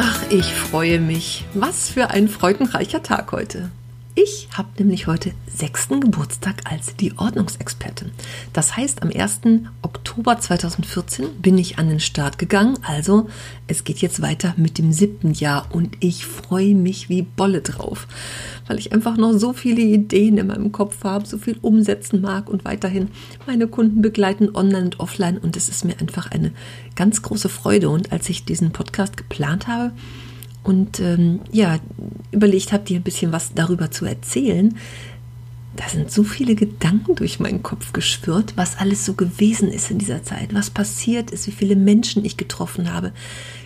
Ach, ich freue mich. Was für ein freudenreicher Tag heute. Ich habe nämlich heute sechsten Geburtstag als die Ordnungsexpertin. Das heißt, am 1. Oktober 2014 bin ich an den Start gegangen. Also, es geht jetzt weiter mit dem siebten Jahr und ich freue mich wie Bolle drauf, weil ich einfach noch so viele Ideen in meinem Kopf habe, so viel umsetzen mag und weiterhin meine Kunden begleiten, online und offline. Und es ist mir einfach eine ganz große Freude. Und als ich diesen Podcast geplant habe, und ähm, ja, überlegt habe, dir ein bisschen was darüber zu erzählen. Da sind so viele Gedanken durch meinen Kopf geschwirrt, was alles so gewesen ist in dieser Zeit, was passiert ist, wie viele Menschen ich getroffen habe,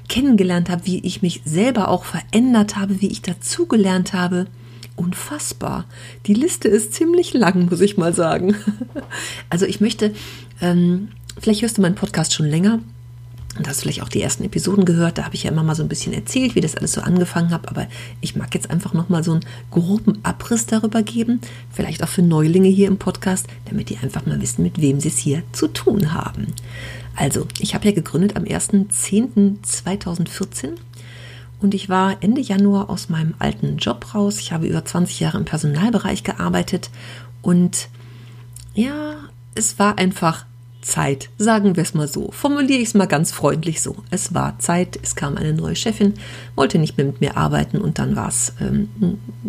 kennengelernt habe, wie ich mich selber auch verändert habe, wie ich dazugelernt habe. Unfassbar. Die Liste ist ziemlich lang, muss ich mal sagen. Also ich möchte, ähm, vielleicht hörst du meinen Podcast schon länger und hast vielleicht auch die ersten Episoden gehört. Da habe ich ja immer mal so ein bisschen erzählt, wie das alles so angefangen hat. Aber ich mag jetzt einfach noch mal so einen groben Abriss darüber geben. Vielleicht auch für Neulinge hier im Podcast, damit die einfach mal wissen, mit wem sie es hier zu tun haben. Also, ich habe ja gegründet am 1.10.2014 und ich war Ende Januar aus meinem alten Job raus. Ich habe über 20 Jahre im Personalbereich gearbeitet und ja, es war einfach Zeit, sagen wir es mal so. Formuliere ich es mal ganz freundlich so. Es war Zeit, es kam eine neue Chefin, wollte nicht mehr mit mir arbeiten und dann war es ähm,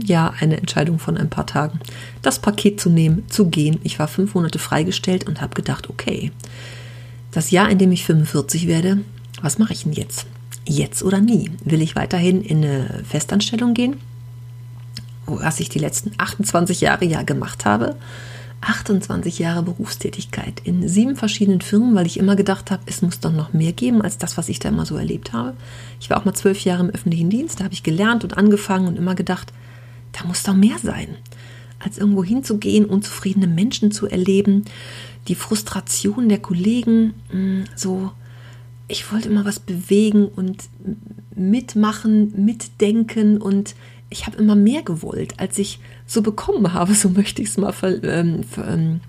ja eine Entscheidung von ein paar Tagen, das Paket zu nehmen, zu gehen. Ich war fünf Monate freigestellt und habe gedacht, okay, das Jahr, in dem ich 45 werde, was mache ich denn jetzt? Jetzt oder nie? Will ich weiterhin in eine Festanstellung gehen? Was ich die letzten 28 Jahre ja gemacht habe 28 Jahre Berufstätigkeit in sieben verschiedenen Firmen, weil ich immer gedacht habe, es muss doch noch mehr geben als das, was ich da immer so erlebt habe. Ich war auch mal zwölf Jahre im öffentlichen Dienst, da habe ich gelernt und angefangen und immer gedacht, da muss doch mehr sein, als irgendwo hinzugehen, unzufriedene Menschen zu erleben, die Frustration der Kollegen, mm, so. Ich wollte immer was bewegen und mitmachen, mitdenken und ich habe immer mehr gewollt, als ich so bekommen habe, so möchte ich es mal ähm, ähm,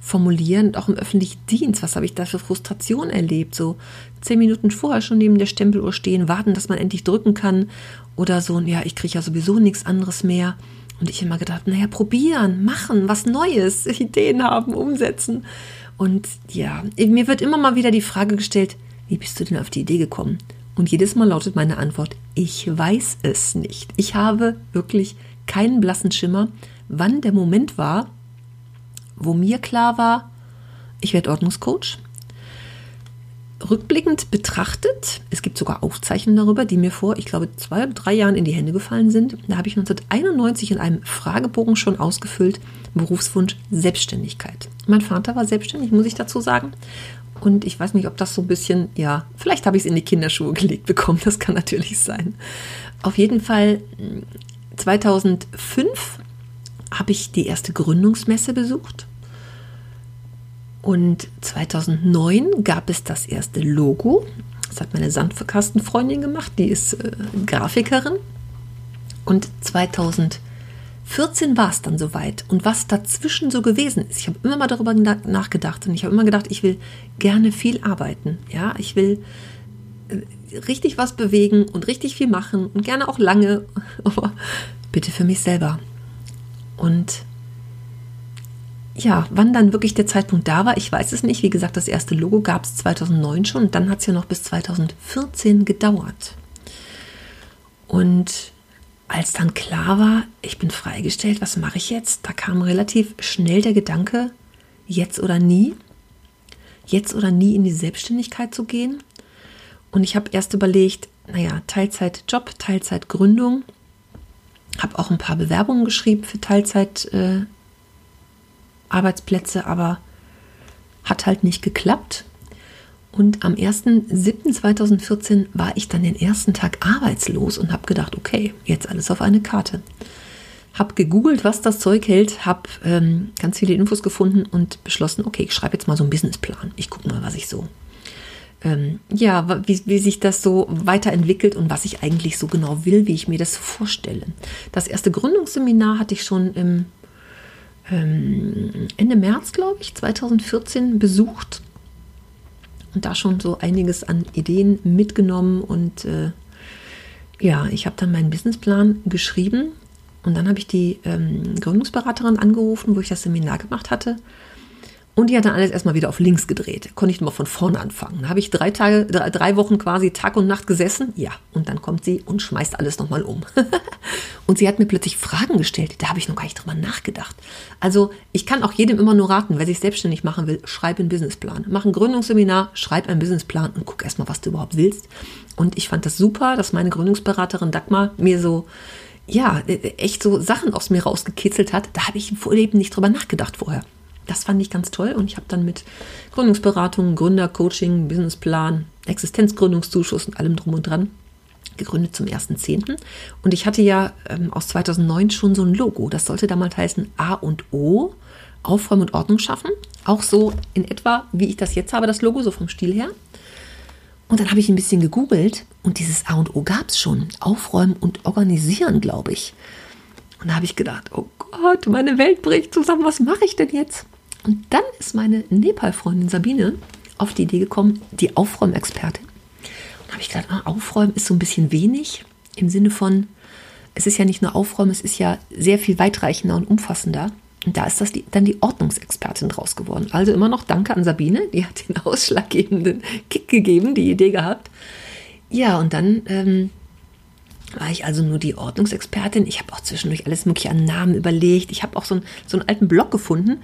formulieren. Auch im öffentlichen Dienst, was habe ich da für Frustration erlebt? So zehn Minuten vorher schon neben der Stempeluhr stehen, warten, dass man endlich drücken kann. Oder so, ja, ich kriege ja sowieso nichts anderes mehr. Und ich immer gedacht, naja, probieren, machen, was Neues, Ideen haben, umsetzen. Und ja, mir wird immer mal wieder die Frage gestellt, wie bist du denn auf die Idee gekommen? Und jedes Mal lautet meine Antwort, ich weiß es nicht. Ich habe wirklich keinen blassen Schimmer, wann der Moment war, wo mir klar war, ich werde Ordnungscoach. Rückblickend betrachtet, es gibt sogar Aufzeichnungen darüber, die mir vor, ich glaube, zwei oder drei Jahren in die Hände gefallen sind. Da habe ich 1991 in einem Fragebogen schon ausgefüllt, Berufswunsch Selbstständigkeit. Mein Vater war selbstständig, muss ich dazu sagen. Und ich weiß nicht, ob das so ein bisschen, ja, vielleicht habe ich es in die Kinderschuhe gelegt bekommen, das kann natürlich sein. Auf jeden Fall 2005 habe ich die erste Gründungsmesse besucht. Und 2009 gab es das erste Logo. Das hat meine Sandkastenfreundin gemacht, die ist äh, Grafikerin. Und 2014 14 war es dann soweit und was dazwischen so gewesen ist. Ich habe immer mal darüber nachgedacht und ich habe immer gedacht, ich will gerne viel arbeiten. Ja, ich will richtig was bewegen und richtig viel machen und gerne auch lange, aber bitte für mich selber. Und ja, wann dann wirklich der Zeitpunkt da war, ich weiß es nicht. Wie gesagt, das erste Logo gab es 2009 schon und dann hat es ja noch bis 2014 gedauert. Und als dann klar war, ich bin freigestellt, was mache ich jetzt? Da kam relativ schnell der Gedanke, jetzt oder nie. Jetzt oder nie in die Selbstständigkeit zu gehen. Und ich habe erst überlegt, naja, Teilzeitjob, Teilzeitgründung. Habe auch ein paar Bewerbungen geschrieben für Teilzeit-Arbeitsplätze, äh, aber hat halt nicht geklappt. Und am 1.7.2014 war ich dann den ersten Tag arbeitslos und habe gedacht, okay, jetzt alles auf eine Karte. Habe gegoogelt, was das Zeug hält, habe ähm, ganz viele Infos gefunden und beschlossen, okay, ich schreibe jetzt mal so einen Businessplan. Ich gucke mal, was ich so, ähm, ja, wie, wie sich das so weiterentwickelt und was ich eigentlich so genau will, wie ich mir das vorstelle. Das erste Gründungsseminar hatte ich schon im ähm, Ende März, glaube ich, 2014 besucht und da schon so einiges an Ideen mitgenommen und äh, ja, ich habe dann meinen Businessplan geschrieben und dann habe ich die ähm, Gründungsberaterin angerufen, wo ich das Seminar gemacht hatte und die hat dann alles erstmal wieder auf links gedreht. Konnte ich nur von vorne anfangen. Da habe ich drei Tage, drei, Wochen quasi Tag und Nacht gesessen. Ja, und dann kommt sie und schmeißt alles nochmal um. und sie hat mir plötzlich Fragen gestellt. Da habe ich noch gar nicht drüber nachgedacht. Also ich kann auch jedem immer nur raten, wer sich selbstständig machen will, schreib einen Businessplan. Mach ein Gründungsseminar, schreib einen Businessplan und guck erstmal, was du überhaupt willst. Und ich fand das super, dass meine Gründungsberaterin Dagmar mir so ja, echt so Sachen aus mir rausgekitzelt hat. Da habe ich im Vorleben nicht drüber nachgedacht vorher. Das fand ich ganz toll und ich habe dann mit Gründungsberatung, Gründercoaching, Businessplan, Existenzgründungszuschuss und allem drum und dran gegründet zum 1.10. Und ich hatte ja ähm, aus 2009 schon so ein Logo. Das sollte damals heißen A und O, Aufräumen und Ordnung schaffen. Auch so in etwa, wie ich das jetzt habe, das Logo, so vom Stil her. Und dann habe ich ein bisschen gegoogelt und dieses A und O gab es schon. Aufräumen und organisieren, glaube ich. Und da habe ich gedacht, oh Gott, meine Welt bricht zusammen, was mache ich denn jetzt? Und dann ist meine Nepal-Freundin Sabine auf die Idee gekommen, die Aufräumexpertin. Und habe ich gedacht, ah, Aufräumen ist so ein bisschen wenig im Sinne von, es ist ja nicht nur Aufräumen, es ist ja sehr viel weitreichender und umfassender. Und da ist das die, dann die Ordnungsexpertin draus geworden. Also immer noch Danke an Sabine, die hat den ausschlaggebenden Kick gegeben, die Idee gehabt. Ja, und dann ähm, war ich also nur die Ordnungsexpertin. Ich habe auch zwischendurch alles mögliche an Namen überlegt. Ich habe auch so, ein, so einen alten Blog gefunden,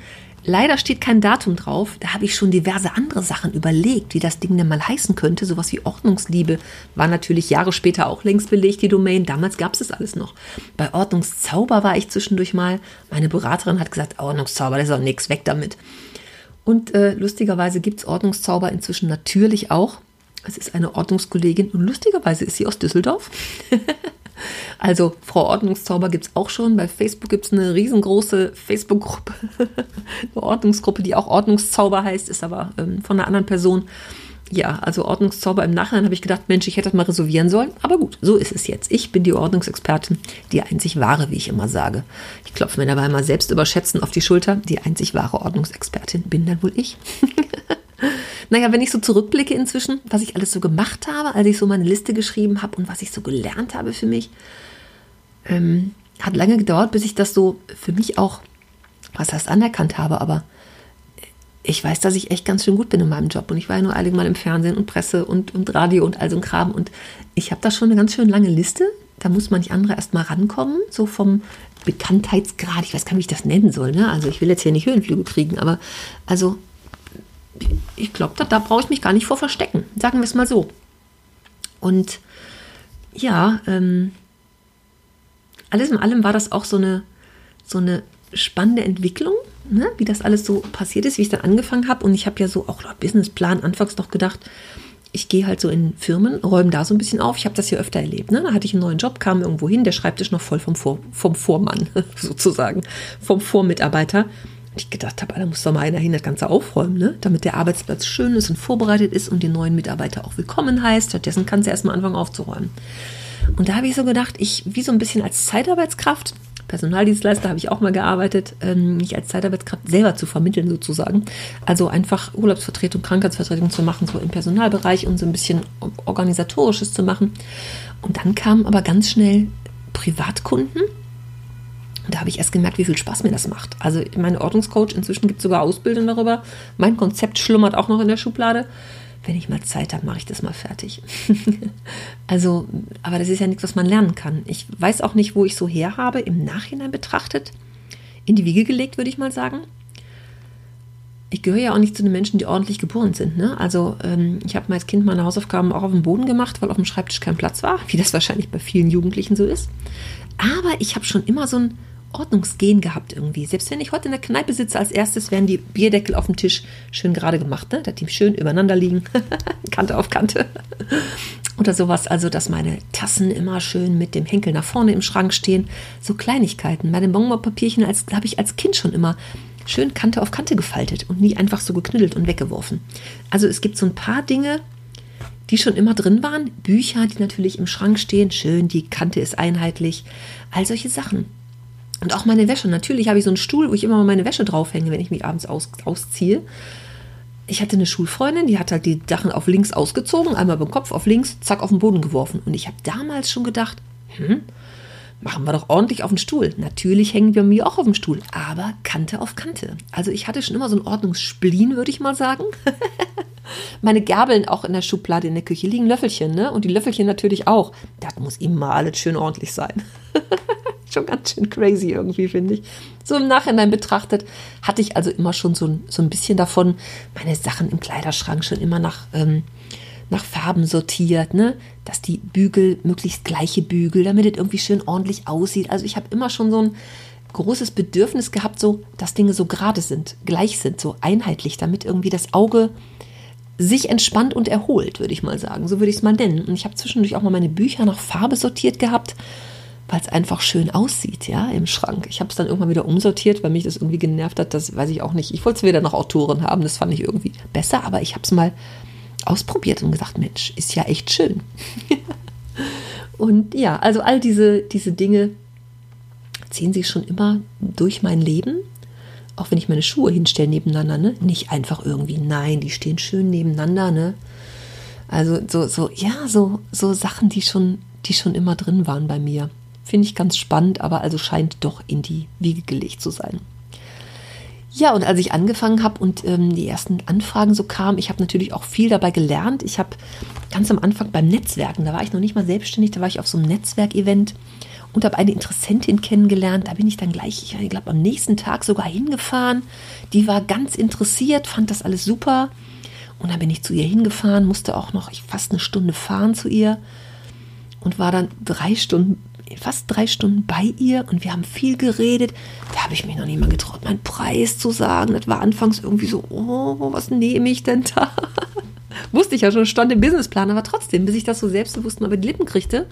Leider steht kein Datum drauf. Da habe ich schon diverse andere Sachen überlegt, wie das Ding denn mal heißen könnte. Sowas wie Ordnungsliebe war natürlich Jahre später auch längst belegt, die Domain. Damals gab es das alles noch. Bei Ordnungszauber war ich zwischendurch mal. Meine Beraterin hat gesagt, Ordnungszauber, das ist auch nichts, weg damit. Und äh, lustigerweise gibt es Ordnungszauber inzwischen natürlich auch. Es ist eine Ordnungskollegin und lustigerweise ist sie aus Düsseldorf. Also Frau Ordnungszauber gibt es auch schon. Bei Facebook gibt es eine riesengroße Facebook-Gruppe, eine Ordnungsgruppe, die auch Ordnungszauber heißt, ist aber ähm, von einer anderen Person. Ja, also Ordnungszauber im Nachhinein habe ich gedacht, Mensch, ich hätte das mal reservieren sollen. Aber gut, so ist es jetzt. Ich bin die Ordnungsexpertin, die einzig wahre, wie ich immer sage. Ich klopfe mir dabei mal selbst überschätzen auf die Schulter. Die einzig wahre Ordnungsexpertin bin dann wohl ich. Naja, wenn ich so zurückblicke inzwischen, was ich alles so gemacht habe, als ich so meine Liste geschrieben habe und was ich so gelernt habe für mich, ähm, hat lange gedauert, bis ich das so für mich auch, was heißt, anerkannt habe, aber ich weiß, dass ich echt ganz schön gut bin in meinem Job und ich war ja nur einige Mal im Fernsehen und Presse und, und Radio und all so ein Kram und ich habe da schon eine ganz schön lange Liste. Da muss manch andere erst mal rankommen, so vom Bekanntheitsgrad. Ich weiß gar nicht, wie ich das nennen soll. Ne? Also ich will jetzt hier nicht Höhenflüge kriegen, aber also ich glaube, da, da brauche ich mich gar nicht vor verstecken. Sagen wir es mal so. Und ja, ähm, alles in allem war das auch so eine, so eine spannende Entwicklung, ne? wie das alles so passiert ist, wie ich dann angefangen habe. Und ich habe ja so auch laut Businessplan anfangs noch gedacht, ich gehe halt so in Firmen, räume da so ein bisschen auf. Ich habe das hier öfter erlebt. Ne? Da hatte ich einen neuen Job, kam irgendwo hin, der Schreibtisch noch voll vom, Vor vom Vormann, sozusagen, vom Vormitarbeiter ich gedacht habe, da muss doch mal einer hin das Ganze aufräumen, ne? damit der Arbeitsplatz schön ist und vorbereitet ist und den neuen Mitarbeiter auch willkommen heißt. Stattdessen kannst du erstmal anfangen aufzuräumen. Und da habe ich so gedacht, ich, wie so ein bisschen als Zeitarbeitskraft, Personaldienstleister habe ich auch mal gearbeitet, ähm, mich als Zeitarbeitskraft selber zu vermitteln sozusagen. Also einfach Urlaubsvertretung, Krankheitsvertretung zu machen, so im Personalbereich und so ein bisschen organisatorisches zu machen. Und dann kamen aber ganz schnell Privatkunden da habe ich erst gemerkt, wie viel Spaß mir das macht. Also mein Ordnungscoach, inzwischen gibt es sogar Ausbildung darüber. Mein Konzept schlummert auch noch in der Schublade. Wenn ich mal Zeit habe, mache ich das mal fertig. also, aber das ist ja nichts, was man lernen kann. Ich weiß auch nicht, wo ich so her habe, im Nachhinein betrachtet. In die Wiege gelegt, würde ich mal sagen. Ich gehöre ja auch nicht zu den Menschen, die ordentlich geboren sind. Ne? Also ähm, ich habe mal als Kind meine Hausaufgaben auch auf dem Boden gemacht, weil auf dem Schreibtisch kein Platz war, wie das wahrscheinlich bei vielen Jugendlichen so ist. Aber ich habe schon immer so ein Ordnungsgehen gehabt irgendwie. Selbst wenn ich heute in der Kneipe sitze, als erstes werden die Bierdeckel auf dem Tisch schön gerade gemacht, ne? dass die schön übereinander liegen, Kante auf Kante oder sowas. Also, dass meine Tassen immer schön mit dem Henkel nach vorne im Schrank stehen. So Kleinigkeiten. Bei den Bonbonpapierchen habe ich als Kind schon immer schön Kante auf Kante gefaltet und nie einfach so geknüttelt und weggeworfen. Also es gibt so ein paar Dinge, die schon immer drin waren. Bücher, die natürlich im Schrank stehen, schön, die Kante ist einheitlich. All solche Sachen. Und auch meine Wäsche. Natürlich habe ich so einen Stuhl, wo ich immer mal meine Wäsche draufhänge, wenn ich mich abends aus, ausziehe. Ich hatte eine Schulfreundin, die hat halt die Sachen auf links ausgezogen, einmal beim Kopf auf links, zack, auf den Boden geworfen. Und ich habe damals schon gedacht, hm, machen wir doch ordentlich auf den Stuhl. Natürlich hängen wir mir auch auf dem Stuhl, aber Kante auf Kante. Also ich hatte schon immer so ein Ordnungsspleen, würde ich mal sagen. Meine Gabeln auch in der Schublade in der Küche liegen Löffelchen, ne? Und die Löffelchen natürlich auch. Das muss immer alles schön ordentlich sein. schon ganz schön crazy irgendwie, finde ich. So im Nachhinein betrachtet hatte ich also immer schon so, so ein bisschen davon, meine Sachen im Kleiderschrank schon immer nach, ähm, nach Farben sortiert, ne? Dass die Bügel möglichst gleiche Bügel, damit es irgendwie schön ordentlich aussieht. Also ich habe immer schon so ein großes Bedürfnis gehabt, so, dass Dinge so gerade sind, gleich sind, so einheitlich, damit irgendwie das Auge sich entspannt und erholt, würde ich mal sagen. So würde ich es mal nennen. Und ich habe zwischendurch auch mal meine Bücher nach Farbe sortiert gehabt, weil es einfach schön aussieht, ja, im Schrank. Ich habe es dann irgendwann wieder umsortiert, weil mich das irgendwie genervt hat. Das weiß ich auch nicht. Ich wollte es wieder nach Autoren haben, das fand ich irgendwie besser, aber ich habe es mal ausprobiert und gesagt, Mensch, ist ja echt schön. und ja, also all diese, diese Dinge ziehen sich schon immer durch mein Leben auch wenn ich meine Schuhe hinstelle nebeneinander, ne? Nicht einfach irgendwie, nein, die stehen schön nebeneinander, ne? Also so, so, ja, so, so Sachen, die schon, die schon immer drin waren bei mir. Finde ich ganz spannend, aber also scheint doch in die Wiege gelegt zu sein. Ja, und als ich angefangen habe und ähm, die ersten Anfragen so kamen, ich habe natürlich auch viel dabei gelernt. Ich habe ganz am Anfang beim Netzwerken, da war ich noch nicht mal selbstständig, da war ich auf so einem Netzwerkevent und habe eine Interessentin kennengelernt. Da bin ich dann gleich, ich glaube, am nächsten Tag sogar hingefahren. Die war ganz interessiert, fand das alles super. Und dann bin ich zu ihr hingefahren, musste auch noch fast eine Stunde fahren zu ihr und war dann drei Stunden, fast drei Stunden bei ihr und wir haben viel geredet. Da habe ich mich noch nicht mal getraut, meinen Preis zu sagen. Das war anfangs irgendwie so, oh, was nehme ich denn da? Wusste ich ja schon, stand im Businessplan, aber trotzdem, bis ich das so selbstbewusst mal über die Lippen kriegte,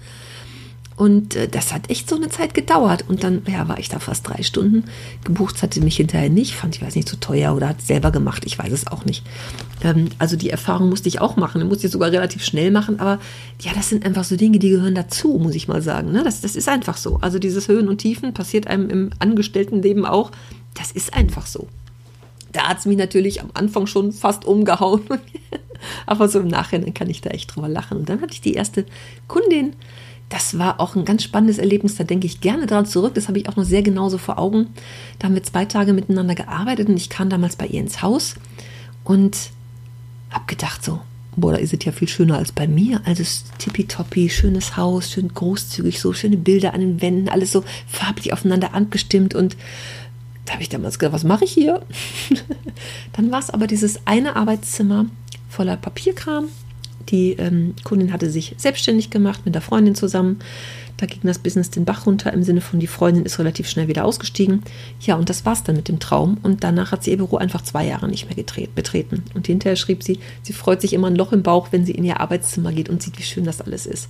und äh, das hat echt so eine Zeit gedauert. Und dann ja, war ich da fast drei Stunden. Gebucht hatte mich hinterher nicht, fand ich weiß nicht zu teuer oder hat selber gemacht, ich weiß es auch nicht. Ähm, also die Erfahrung musste ich auch machen, musste ich sogar relativ schnell machen. Aber ja, das sind einfach so Dinge, die gehören dazu, muss ich mal sagen. Ne? Das, das ist einfach so. Also dieses Höhen und Tiefen passiert einem im Angestelltenleben auch. Das ist einfach so. Da hat es mich natürlich am Anfang schon fast umgehauen. Aber so im Nachhinein kann ich da echt drüber lachen. Und dann hatte ich die erste Kundin, das war auch ein ganz spannendes Erlebnis. Da denke ich gerne daran zurück. Das habe ich auch noch sehr genauso vor Augen. Da haben wir zwei Tage miteinander gearbeitet und ich kam damals bei ihr ins Haus und habe gedacht so, boah, da ist es ja viel schöner als bei mir. Also tippitoppi, schönes Haus, schön großzügig, so schöne Bilder an den Wänden, alles so farblich aufeinander abgestimmt und da habe ich damals gedacht, was mache ich hier? Dann war es aber dieses eine Arbeitszimmer voller Papierkram die ähm, Kundin hatte sich selbstständig gemacht mit der Freundin zusammen. Da ging das Business den Bach runter im Sinne von, die Freundin ist relativ schnell wieder ausgestiegen. Ja, und das war's dann mit dem Traum. Und danach hat sie ihr Büro einfach zwei Jahre nicht mehr betreten. Und hinterher schrieb sie, sie freut sich immer ein Loch im Bauch, wenn sie in ihr Arbeitszimmer geht und sieht, wie schön das alles ist.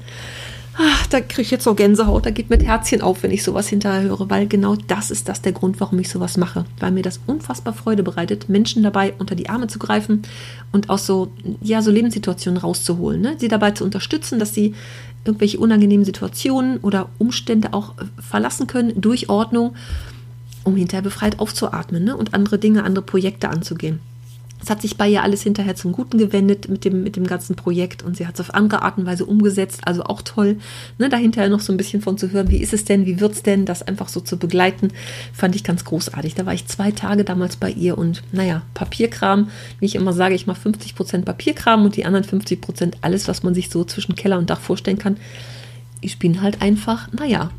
Ach, da kriege ich jetzt noch Gänsehaut, da geht mir Herzchen auf, wenn ich sowas hinterher höre, weil genau das ist das der Grund, warum ich sowas mache. Weil mir das unfassbar Freude bereitet, Menschen dabei unter die Arme zu greifen und aus so, ja, so Lebenssituationen rauszuholen. Ne? Sie dabei zu unterstützen, dass sie irgendwelche unangenehmen Situationen oder Umstände auch äh, verlassen können durch Ordnung, um hinterher befreit aufzuatmen ne? und andere Dinge, andere Projekte anzugehen. Es hat sich bei ihr alles hinterher zum Guten gewendet mit dem, mit dem ganzen Projekt und sie hat es auf andere Art und Weise umgesetzt, also auch toll, ne, da hinterher noch so ein bisschen von zu hören, wie ist es denn, wie wird es denn, das einfach so zu begleiten, fand ich ganz großartig. Da war ich zwei Tage damals bei ihr und naja, Papierkram, wie ich immer sage, ich mache 50 Prozent Papierkram und die anderen 50 Prozent alles, was man sich so zwischen Keller und Dach vorstellen kann. Ich bin halt einfach, naja,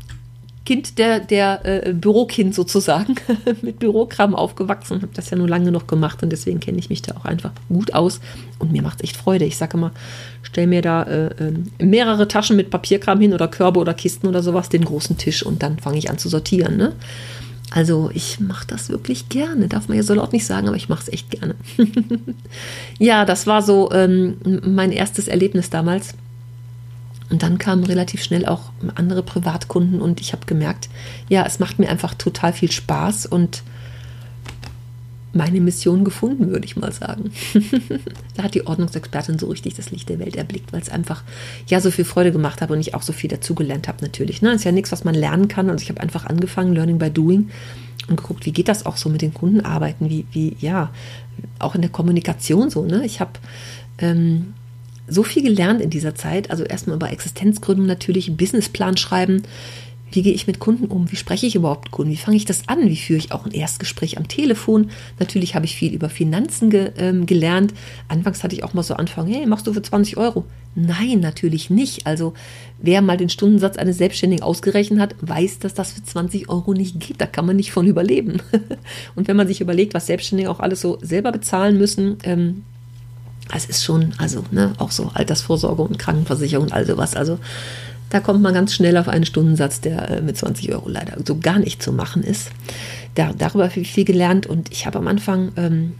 Kind der, der äh, Bürokind sozusagen, mit Bürokram aufgewachsen, habe das ja nur lange noch gemacht und deswegen kenne ich mich da auch einfach gut aus und mir macht es echt Freude. Ich sage immer, stell mir da äh, äh, mehrere Taschen mit Papierkram hin oder Körbe oder Kisten oder sowas, den großen Tisch und dann fange ich an zu sortieren. Ne? Also ich mache das wirklich gerne, darf man ja so laut nicht sagen, aber ich mache es echt gerne. ja, das war so ähm, mein erstes Erlebnis damals. Und dann kamen relativ schnell auch andere Privatkunden und ich habe gemerkt, ja, es macht mir einfach total viel Spaß und meine Mission gefunden, würde ich mal sagen. da hat die Ordnungsexpertin so richtig das Licht der Welt erblickt, weil es einfach ja so viel Freude gemacht hat und ich auch so viel dazugelernt habe natürlich. Ne? Ist ja nichts, was man lernen kann. Also ich habe einfach angefangen, Learning by Doing und geguckt, wie geht das auch so mit den Kunden arbeiten, wie, wie ja, auch in der Kommunikation so. Ne? Ich habe ähm, so viel gelernt in dieser Zeit. Also erstmal über Existenzgründung natürlich, Businessplan schreiben. Wie gehe ich mit Kunden um? Wie spreche ich überhaupt Kunden? Wie fange ich das an? Wie führe ich auch ein Erstgespräch am Telefon? Natürlich habe ich viel über Finanzen ge, ähm, gelernt. Anfangs hatte ich auch mal so Anfang, hey, machst du für 20 Euro? Nein, natürlich nicht. Also wer mal den Stundensatz eines Selbstständigen ausgerechnet hat, weiß, dass das für 20 Euro nicht geht. Da kann man nicht von überleben. Und wenn man sich überlegt, was Selbstständige auch alles so selber bezahlen müssen, ähm, es ist schon, also ne, auch so Altersvorsorge und Krankenversicherung und all sowas. Also da kommt man ganz schnell auf einen Stundensatz, der äh, mit 20 Euro leider so gar nicht zu machen ist. Da, darüber habe ich viel gelernt und ich habe am Anfang ähm,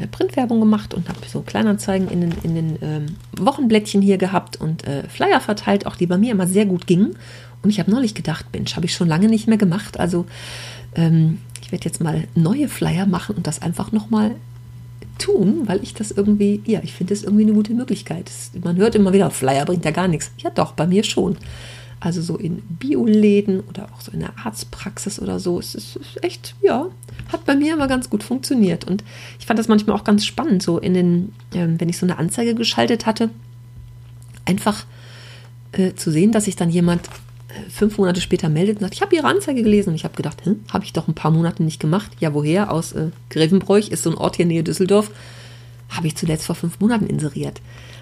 äh, Printwerbung gemacht und habe so Kleinanzeigen in den, in den ähm, Wochenblättchen hier gehabt und äh, Flyer verteilt, auch die bei mir immer sehr gut gingen. Und ich habe neulich gedacht, Mensch, habe ich schon lange nicht mehr gemacht. Also ähm, ich werde jetzt mal neue Flyer machen und das einfach nochmal tun, weil ich das irgendwie, ja, ich finde das irgendwie eine gute Möglichkeit. Man hört immer wieder, Flyer bringt ja gar nichts. Ja doch, bei mir schon. Also so in Bioläden oder auch so in der Arztpraxis oder so. Es ist echt, ja, hat bei mir immer ganz gut funktioniert. Und ich fand das manchmal auch ganz spannend, so in den, äh, wenn ich so eine Anzeige geschaltet hatte, einfach äh, zu sehen, dass sich dann jemand fünf Monate später meldet und sagt, ich habe Ihre Anzeige gelesen. Und ich habe gedacht, hm, habe ich doch ein paar Monate nicht gemacht. Ja, woher? Aus äh, Grevenbroich, ist so ein Ort hier in Nähe Düsseldorf. Habe ich zuletzt vor fünf Monaten inseriert.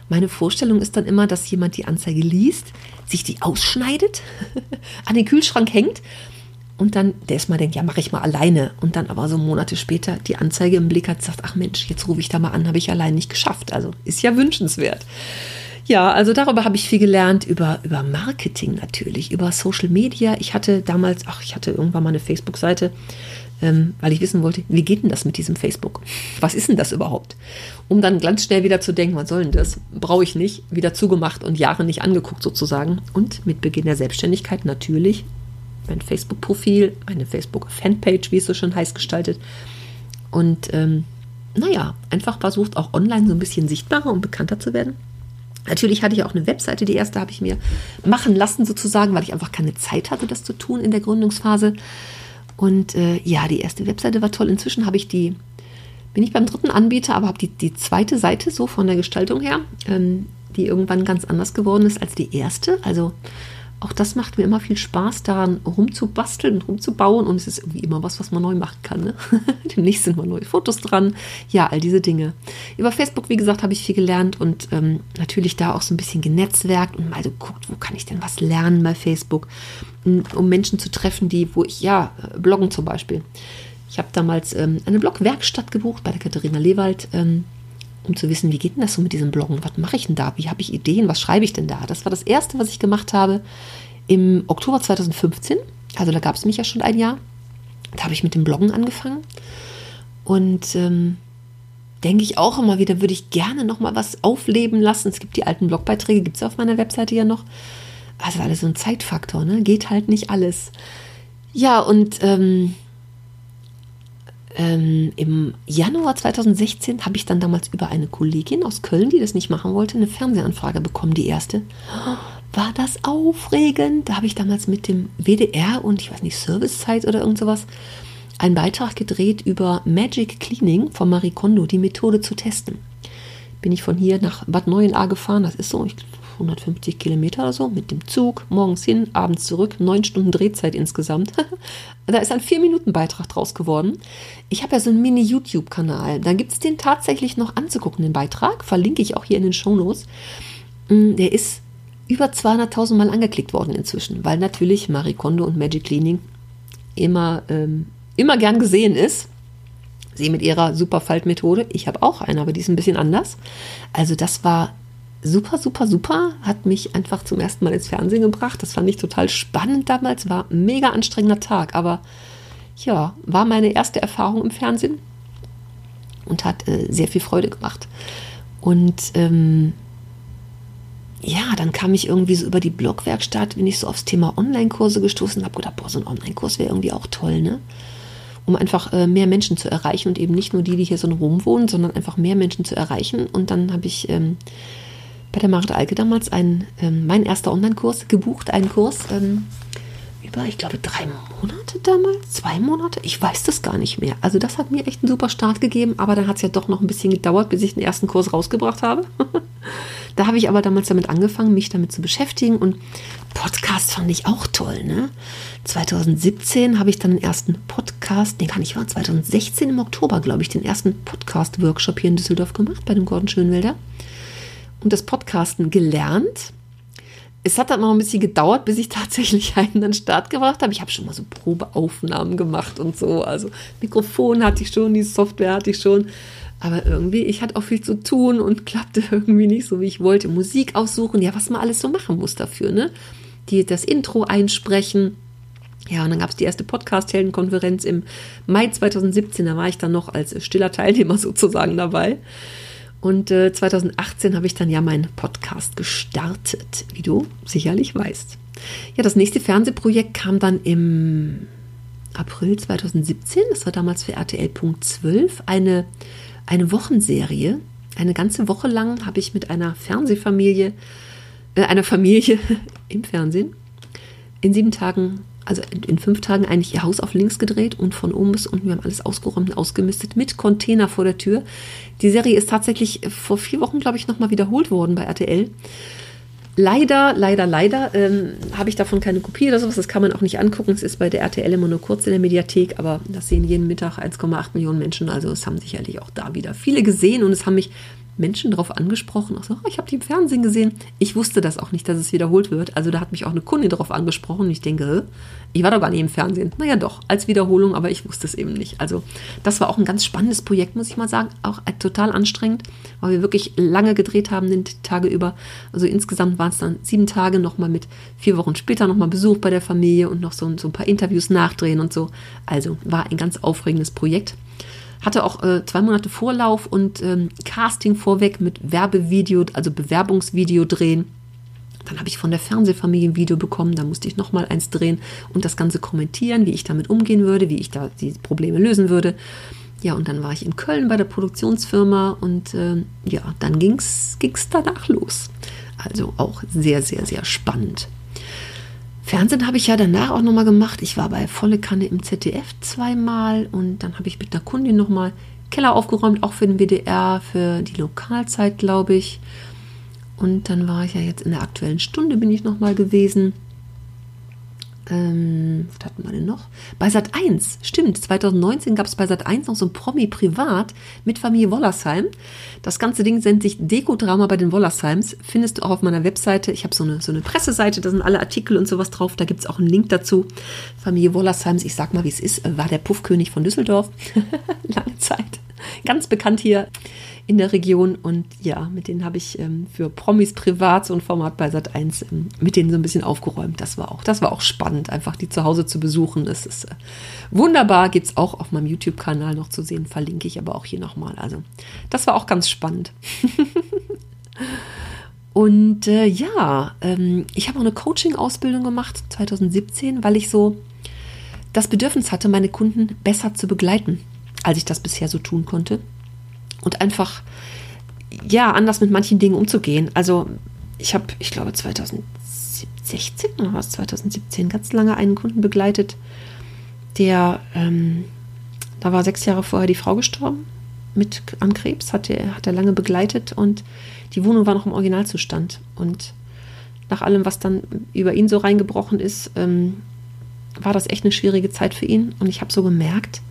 Meine Vorstellung ist dann immer, dass jemand die Anzeige liest, sich die ausschneidet, an den Kühlschrank hängt und dann der erstmal denkt, ja, mache ich mal alleine. Und dann aber so Monate später die Anzeige im Blick hat, sagt, ach Mensch, jetzt rufe ich da mal an, habe ich allein nicht geschafft. Also ist ja wünschenswert. Ja, also darüber habe ich viel gelernt, über, über Marketing natürlich, über Social Media. Ich hatte damals, ach, ich hatte irgendwann mal eine Facebook-Seite, ähm, weil ich wissen wollte, wie geht denn das mit diesem Facebook? Was ist denn das überhaupt? Um dann ganz schnell wieder zu denken, was soll denn das? Brauche ich nicht. Wieder zugemacht und Jahre nicht angeguckt sozusagen. Und mit Beginn der Selbstständigkeit natürlich mein Facebook-Profil, meine Facebook-Fanpage, wie es so schon heißt, gestaltet. Und ähm, naja, einfach versucht, auch online so ein bisschen sichtbarer und bekannter zu werden. Natürlich hatte ich auch eine Webseite, die erste habe ich mir machen lassen sozusagen, weil ich einfach keine Zeit hatte, das zu tun in der Gründungsphase. Und äh, ja, die erste Webseite war toll. Inzwischen habe ich die, bin ich beim dritten Anbieter, aber habe die, die zweite Seite so von der Gestaltung her, ähm, die irgendwann ganz anders geworden ist als die erste. Also auch das macht mir immer viel Spaß, daran rumzubasteln und rumzubauen. Und es ist irgendwie immer was, was man neu machen kann. Ne? Demnächst sind mal neue Fotos dran. Ja, all diese Dinge. Über Facebook, wie gesagt, habe ich viel gelernt und ähm, natürlich da auch so ein bisschen genetzwerkt und mal so geguckt, wo kann ich denn was lernen bei Facebook, um Menschen zu treffen, die, wo ich, ja, äh, bloggen zum Beispiel. Ich habe damals ähm, eine Blogwerkstatt gebucht bei der Katharina Lewald. Ähm, um zu wissen, wie geht denn das so mit diesem Bloggen? Was mache ich denn da? Wie habe ich Ideen? Was schreibe ich denn da? Das war das Erste, was ich gemacht habe im Oktober 2015. Also da gab es mich ja schon ein Jahr. Da habe ich mit dem Bloggen angefangen. Und ähm, denke ich auch immer wieder, würde ich gerne noch mal was aufleben lassen. Es gibt die alten Blogbeiträge, gibt es auf meiner Webseite ja noch. Also alles so ein Zeitfaktor, ne? Geht halt nicht alles. Ja, und ähm, ähm, im Januar 2016 habe ich dann damals über eine Kollegin aus Köln, die das nicht machen wollte, eine Fernsehanfrage bekommen, die erste. War das aufregend? Da habe ich damals mit dem WDR und ich weiß nicht, Servicezeit oder irgend sowas einen Beitrag gedreht über Magic Cleaning von Marie Kondo, die Methode zu testen. Bin ich von hier nach Bad Neuenahr gefahren, das ist so, ich 150 Kilometer oder so mit dem Zug, morgens hin, abends zurück, neun Stunden Drehzeit insgesamt. da ist ein Vier-Minuten-Beitrag draus geworden. Ich habe ja so einen Mini-YouTube-Kanal. Da gibt es den tatsächlich noch anzugucken, den Beitrag. Verlinke ich auch hier in den Shownotes. Mm, der ist über 200.000 Mal angeklickt worden inzwischen, weil natürlich Marie Kondo und Magic Cleaning immer, ähm, immer gern gesehen ist. Sie mit ihrer super Faltmethode. Ich habe auch eine, aber die ist ein bisschen anders. Also das war super, super, super. Hat mich einfach zum ersten Mal ins Fernsehen gebracht. Das fand ich total spannend damals. War ein mega anstrengender Tag, aber ja, war meine erste Erfahrung im Fernsehen und hat äh, sehr viel Freude gemacht. Und ähm, ja, dann kam ich irgendwie so über die Blogwerkstatt, bin ich so aufs Thema Online-Kurse gestoßen und habe gedacht, boah, so ein Online-Kurs wäre irgendwie auch toll, ne? Um einfach äh, mehr Menschen zu erreichen und eben nicht nur die, die hier so in Rom wohnen, sondern einfach mehr Menschen zu erreichen. Und dann habe ich ähm, bei der Marit Alke damals einen, ähm, mein erster Online-Kurs gebucht, einen Kurs ähm, über, ich glaube, drei Monate damals, zwei Monate, ich weiß das gar nicht mehr. Also das hat mir echt einen super Start gegeben, aber dann hat es ja doch noch ein bisschen gedauert, bis ich den ersten Kurs rausgebracht habe. da habe ich aber damals damit angefangen, mich damit zu beschäftigen und Podcast fand ich auch toll. Ne? 2017 habe ich dann den ersten Podcast, den kann ich war 2016 im Oktober, glaube ich, den ersten Podcast-Workshop hier in Düsseldorf gemacht bei dem Gordon Schönwälder und das Podcasten gelernt es hat dann noch ein bisschen gedauert, bis ich tatsächlich einen an den Start gebracht habe. Ich habe schon mal so Probeaufnahmen gemacht und so. Also Mikrofon hatte ich schon, die Software hatte ich schon. Aber irgendwie, ich hatte auch viel zu tun und klappte irgendwie nicht so, wie ich wollte. Musik aussuchen, ja, was man alles so machen muss dafür, ne? Die, das Intro einsprechen. Ja, und dann gab es die erste Podcast-Heldenkonferenz im Mai 2017. Da war ich dann noch als stiller Teilnehmer sozusagen dabei. Und äh, 2018 habe ich dann ja meinen Podcast gestartet, wie du sicherlich weißt. Ja, das nächste Fernsehprojekt kam dann im April 2017. Das war damals für RTL Punkt 12 eine, eine Wochenserie. Eine ganze Woche lang habe ich mit einer Fernsehfamilie, äh, einer Familie im Fernsehen in sieben Tagen also in, fünf Tagen eigentlich ihr Haus auf links gedreht und von oben bis unten, wir haben alles ausgeräumt und ausgemistet mit Container vor der Tür. Die Serie ist tatsächlich vor vier Wochen, glaube ich, nochmal wiederholt worden bei RTL. Leider, leider, leider ähm, habe ich davon keine Kopie oder sowas. Das kann man auch nicht angucken. Es ist bei der RTL immer nur kurz in der Mediathek, aber das sehen jeden Mittag 1,8 Millionen Menschen. Also es haben sicherlich auch da wieder viele gesehen und es haben mich Menschen darauf angesprochen, auch so, oh, ich habe die im Fernsehen gesehen. Ich wusste das auch nicht, dass es wiederholt wird. Also da hat mich auch eine Kundin darauf angesprochen und ich denke, ich war doch gar nicht im Fernsehen. Naja, doch, als Wiederholung, aber ich wusste es eben nicht. Also das war auch ein ganz spannendes Projekt, muss ich mal sagen. Auch total anstrengend, weil wir wirklich lange gedreht haben, den Tage über. Also insgesamt waren es dann sieben Tage nochmal mit vier Wochen später nochmal Besuch bei der Familie und noch so, so ein paar Interviews nachdrehen und so. Also war ein ganz aufregendes Projekt hatte auch äh, zwei Monate Vorlauf und ähm, Casting vorweg mit Werbevideo, also Bewerbungsvideo drehen. Dann habe ich von der Fernsehfamilie ein Video bekommen, da musste ich nochmal eins drehen und das Ganze kommentieren, wie ich damit umgehen würde, wie ich da die Probleme lösen würde. Ja, und dann war ich in Köln bei der Produktionsfirma und äh, ja, dann ging es danach los. Also auch sehr, sehr, sehr spannend. Fernsehen habe ich ja danach auch nochmal gemacht. Ich war bei Volle Kanne im ZDF zweimal und dann habe ich mit einer Kundin nochmal Keller aufgeräumt, auch für den WDR, für die Lokalzeit, glaube ich. Und dann war ich ja jetzt in der aktuellen Stunde, bin ich nochmal gewesen. Ähm, was hatten wir denn noch? Bei Sat 1, stimmt, 2019 gab es bei Sat 1 noch so ein Promi privat mit Familie Wollersheim. Das ganze Ding nennt sich Deko-Drama bei den Wollersheims. Findest du auch auf meiner Webseite. Ich habe so eine, so eine Presseseite, da sind alle Artikel und sowas drauf. Da gibt es auch einen Link dazu. Familie Wollersheims, ich sag mal, wie es ist, war der Puffkönig von Düsseldorf. Lange Zeit. Ganz bekannt hier in der Region und ja, mit denen habe ich ähm, für Promis privat so ein Format bei Sat 1 ähm, mit denen so ein bisschen aufgeräumt. Das war auch, das war auch spannend, einfach die zu Hause zu besuchen. Das ist äh, wunderbar, gibt es auch auf meinem YouTube-Kanal noch zu sehen, verlinke ich aber auch hier nochmal. Also, das war auch ganz spannend. und äh, ja, ähm, ich habe auch eine Coaching-Ausbildung gemacht 2017, weil ich so das Bedürfnis hatte, meine Kunden besser zu begleiten, als ich das bisher so tun konnte und einfach ja anders mit manchen Dingen umzugehen. Also ich habe, ich glaube 2016 oder was 2017 ganz lange einen Kunden begleitet, der ähm, da war sechs Jahre vorher die Frau gestorben mit an Krebs, hat er, hat er lange begleitet und die Wohnung war noch im Originalzustand. Und nach allem, was dann über ihn so reingebrochen ist, ähm, war das echt eine schwierige Zeit für ihn. Und ich habe so gemerkt,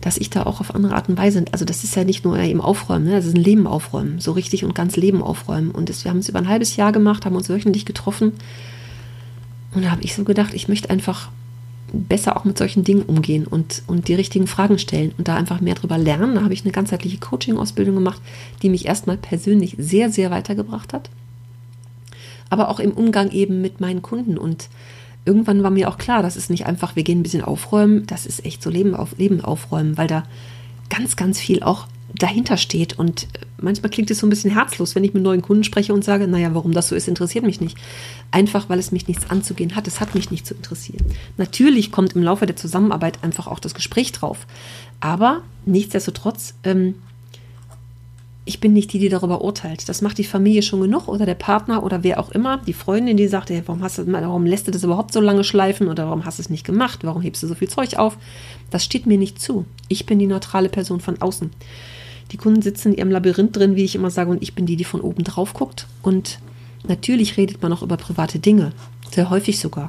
dass ich da auch auf andere Art und Weise, also das ist ja nicht nur eben aufräumen, ne? das ist ein Leben aufräumen, so richtig und ganz Leben aufräumen. Und das, wir haben es über ein halbes Jahr gemacht, haben uns wöchentlich getroffen. Und da habe ich so gedacht, ich möchte einfach besser auch mit solchen Dingen umgehen und, und die richtigen Fragen stellen und da einfach mehr drüber lernen. Da habe ich eine ganzheitliche Coaching-Ausbildung gemacht, die mich erstmal persönlich sehr, sehr weitergebracht hat. Aber auch im Umgang eben mit meinen Kunden. Und irgendwann war mir auch klar, das ist nicht einfach, wir gehen ein bisschen aufräumen, das ist echt so Leben, auf, Leben aufräumen, weil da ganz, ganz viel auch dahinter steht. Und äh, manchmal klingt es so ein bisschen herzlos, wenn ich mit neuen Kunden spreche und sage, naja, warum das so ist, interessiert mich nicht. Einfach, weil es mich nichts anzugehen hat. Es hat mich nicht zu interessieren. Natürlich kommt im Laufe der Zusammenarbeit einfach auch das Gespräch drauf. Aber nichtsdestotrotz, ähm, ich bin nicht die, die darüber urteilt. Das macht die Familie schon genug oder der Partner oder wer auch immer. Die Freundin, die sagt, hey, warum, hast du, warum lässt du das überhaupt so lange schleifen oder warum hast du es nicht gemacht? Warum hebst du so viel Zeug auf? Das steht mir nicht zu. Ich bin die neutrale Person von außen. Die Kunden sitzen in ihrem Labyrinth drin, wie ich immer sage, und ich bin die, die von oben drauf guckt. Und natürlich redet man auch über private Dinge, sehr häufig sogar.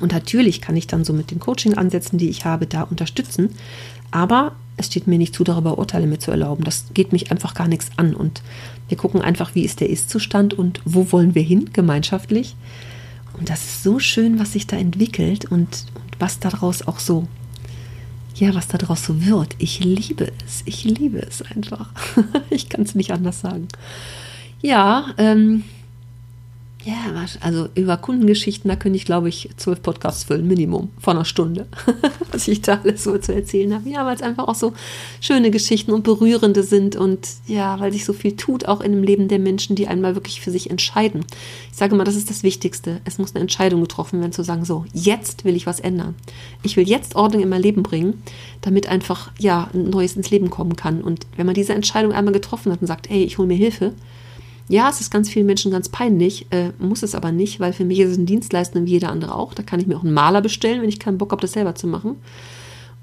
Und natürlich kann ich dann so mit den Coaching-Ansätzen, die ich habe, da unterstützen. Aber es steht mir nicht zu, darüber Urteile mir zu erlauben. Das geht mich einfach gar nichts an. Und wir gucken einfach, wie ist der Ist-Zustand und wo wollen wir hin gemeinschaftlich. Und das ist so schön, was sich da entwickelt und, und was daraus auch so ja, was daraus so wird. Ich liebe es. Ich liebe es einfach. ich kann es nicht anders sagen. Ja, ähm, ja, also über Kundengeschichten, da könnte ich, glaube ich, zwölf Podcasts füllen, Minimum, von einer Stunde, was ich da alles so zu erzählen habe. Ja, weil es einfach auch so schöne Geschichten und berührende sind und ja, weil sich so viel tut, auch in dem Leben der Menschen, die einmal wirklich für sich entscheiden. Ich sage mal, das ist das Wichtigste. Es muss eine Entscheidung getroffen werden, zu sagen, so, jetzt will ich was ändern. Ich will jetzt Ordnung in mein Leben bringen, damit einfach, ja, ein Neues ins Leben kommen kann. Und wenn man diese Entscheidung einmal getroffen hat und sagt, ey, ich hole mir Hilfe, ja, es ist ganz vielen Menschen ganz peinlich, äh, muss es aber nicht, weil für mich ist es ein Dienstleister wie jeder andere auch. Da kann ich mir auch einen Maler bestellen, wenn ich keinen Bock habe, das selber zu machen.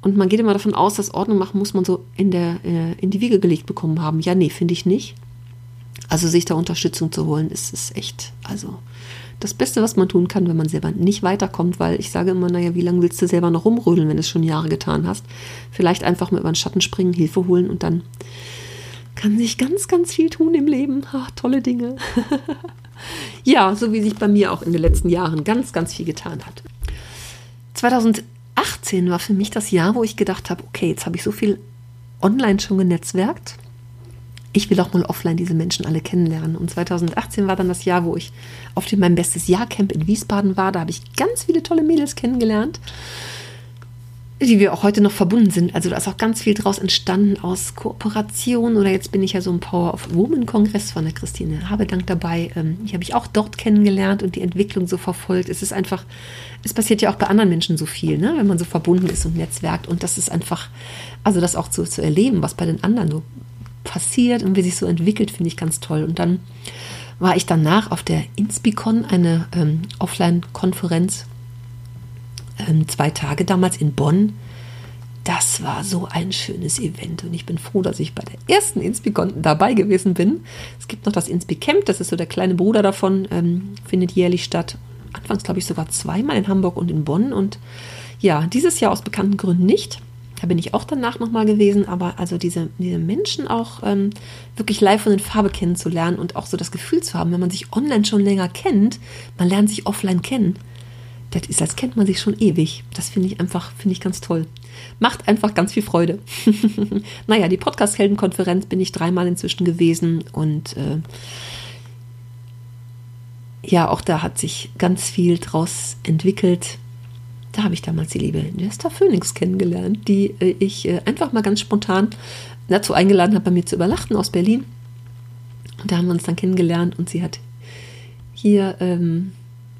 Und man geht immer davon aus, dass Ordnung machen muss man so in, der, äh, in die Wiege gelegt bekommen haben. Ja, nee, finde ich nicht. Also sich da Unterstützung zu holen, ist, ist echt, also das Beste, was man tun kann, wenn man selber nicht weiterkommt, weil ich sage immer, naja, wie lange willst du selber noch rumrödeln, wenn du es schon Jahre getan hast? Vielleicht einfach mal über den Schatten springen, Hilfe holen und dann kann sich ganz, ganz viel tun im Leben. Ach, tolle Dinge. ja, so wie sich bei mir auch in den letzten Jahren ganz, ganz viel getan hat. 2018 war für mich das Jahr, wo ich gedacht habe, okay, jetzt habe ich so viel online schon genetzwerkt. Ich will auch mal offline diese Menschen alle kennenlernen. Und 2018 war dann das Jahr, wo ich auf dem mein bestes Jahrcamp in Wiesbaden war. Da habe ich ganz viele tolle Mädels kennengelernt die wir auch heute noch verbunden sind. Also da ist auch ganz viel draus entstanden aus Kooperation oder jetzt bin ich ja so im Power of Woman Kongress von der Christine Habedank dabei. Ähm, die habe ich auch dort kennengelernt und die Entwicklung so verfolgt. Es ist einfach, es passiert ja auch bei anderen Menschen so viel, ne? wenn man so verbunden ist und netzwerkt und das ist einfach, also das auch zu, zu erleben, was bei den anderen so passiert und wie sich so entwickelt, finde ich ganz toll. Und dann war ich danach auf der Inspicon, eine ähm, Offline-Konferenz ähm, zwei Tage damals in Bonn. Das war so ein schönes Event und ich bin froh, dass ich bei der ersten Inspicon dabei gewesen bin. Es gibt noch das Inspicamp, das ist so der kleine Bruder davon, ähm, findet jährlich statt. Anfangs glaube ich sogar zweimal in Hamburg und in Bonn und ja, dieses Jahr aus bekannten Gründen nicht. Da bin ich auch danach nochmal gewesen, aber also diese, diese Menschen auch ähm, wirklich live von den Farbe kennenzulernen und auch so das Gefühl zu haben, wenn man sich online schon länger kennt, man lernt sich offline kennen das ist, als kennt man sich schon ewig. Das finde ich einfach, finde ich ganz toll. Macht einfach ganz viel Freude. naja, die Podcast-Heldenkonferenz bin ich dreimal inzwischen gewesen und äh, ja, auch da hat sich ganz viel draus entwickelt. Da habe ich damals die liebe Jester Phoenix kennengelernt, die äh, ich äh, einfach mal ganz spontan dazu eingeladen habe, bei mir zu übernachten aus Berlin. Und da haben wir uns dann kennengelernt und sie hat hier ähm,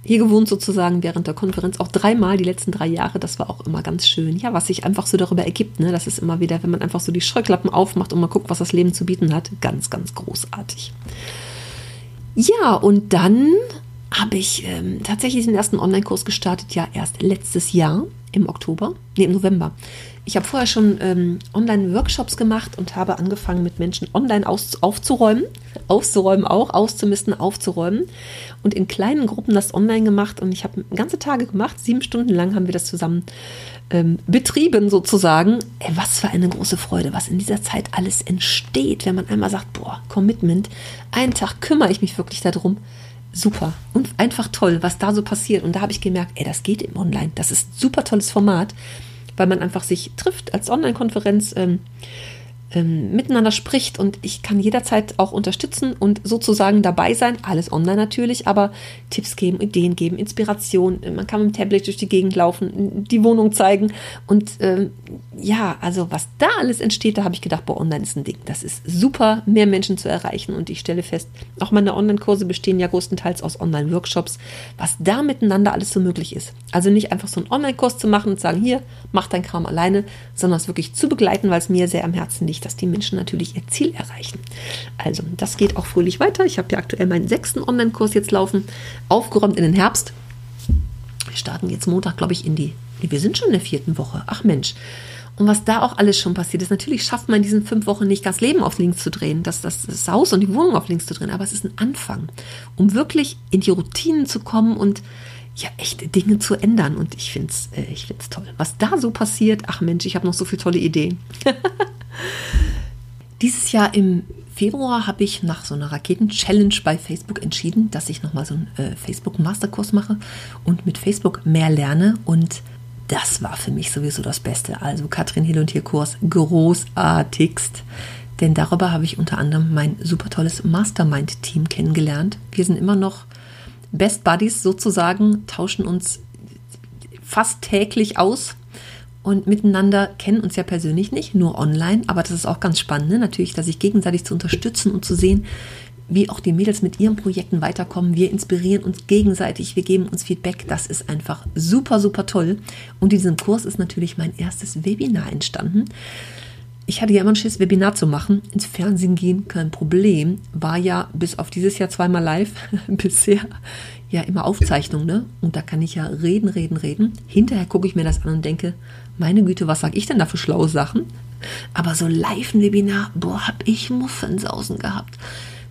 hier gewohnt sozusagen während der Konferenz auch dreimal die letzten drei Jahre. Das war auch immer ganz schön. Ja, was sich einfach so darüber ergibt. Ne? Das ist immer wieder, wenn man einfach so die Scheuklappen aufmacht und mal guckt, was das Leben zu bieten hat. Ganz, ganz großartig. Ja, und dann habe ich ähm, tatsächlich den ersten Online-Kurs gestartet, ja erst letztes Jahr im Oktober, nee, im November. Ich habe vorher schon ähm, Online-Workshops gemacht und habe angefangen, mit Menschen online aus, aufzuräumen, auszuräumen auch, auszumisten, aufzuräumen und in kleinen Gruppen das online gemacht und ich habe ganze Tage gemacht, sieben Stunden lang haben wir das zusammen ähm, Betrieben sozusagen. Ey, was für eine große Freude, was in dieser Zeit alles entsteht, wenn man einmal sagt, boah, Commitment, einen Tag kümmere ich mich wirklich darum. Super und einfach toll, was da so passiert. Und da habe ich gemerkt, ey, das geht im Online. Das ist super tolles Format, weil man einfach sich trifft als Online-Konferenz. Ähm, ähm, miteinander spricht und ich kann jederzeit auch unterstützen und sozusagen dabei sein. Alles online natürlich, aber Tipps geben, Ideen geben, Inspiration. Man kann mit dem Tablet durch die Gegend laufen, die Wohnung zeigen und ähm, ja, also was da alles entsteht, da habe ich gedacht, boah, online ist ein Ding. Das ist super, mehr Menschen zu erreichen und ich stelle fest, auch meine Online-Kurse bestehen ja größtenteils aus Online-Workshops, was da miteinander alles so möglich ist. Also nicht einfach so einen Online-Kurs zu machen und sagen, hier, mach dein Kram alleine, sondern es wirklich zu begleiten, weil es mir sehr am Herzen liegt dass die Menschen natürlich ihr Ziel erreichen. Also, das geht auch fröhlich weiter. Ich habe ja aktuell meinen sechsten Online-Kurs jetzt laufen, aufgeräumt in den Herbst. Wir starten jetzt Montag, glaube ich, in die. Wir sind schon in der vierten Woche. Ach Mensch. Und was da auch alles schon passiert ist, natürlich schafft man in diesen fünf Wochen nicht das Leben auf links zu drehen, das, das, das Haus und die Wohnung auf links zu drehen, aber es ist ein Anfang, um wirklich in die Routinen zu kommen und ja, echt Dinge zu ändern. Und ich finde es äh, ich toll. Was da so passiert, ach Mensch, ich habe noch so viele tolle Ideen. Dieses Jahr im Februar habe ich nach so einer Raketen-Challenge bei Facebook entschieden, dass ich nochmal so einen äh, Facebook-Masterkurs mache und mit Facebook mehr lerne. Und das war für mich sowieso das Beste. Also Katrin Hill und ihr Kurs großartigst. Denn darüber habe ich unter anderem mein super tolles Mastermind-Team kennengelernt. Wir sind immer noch Best Buddies sozusagen, tauschen uns fast täglich aus und miteinander kennen uns ja persönlich nicht, nur online, aber das ist auch ganz spannend, ne? natürlich, dass sich gegenseitig zu unterstützen und zu sehen, wie auch die Mädels mit ihren Projekten weiterkommen. Wir inspirieren uns gegenseitig, wir geben uns Feedback. Das ist einfach super, super toll. Und in diesem Kurs ist natürlich mein erstes Webinar entstanden. Ich hatte ja immer ein Schiss, Webinar zu machen. Ins Fernsehen gehen, kein Problem. War ja bis auf dieses Jahr zweimal live bisher ja immer Aufzeichnung, ne? Und da kann ich ja reden, reden, reden. Hinterher gucke ich mir das an und denke, meine Güte, was sage ich denn da für schlaue Sachen? Aber so live ein Webinar, boah, hab ich Muffensausen gehabt.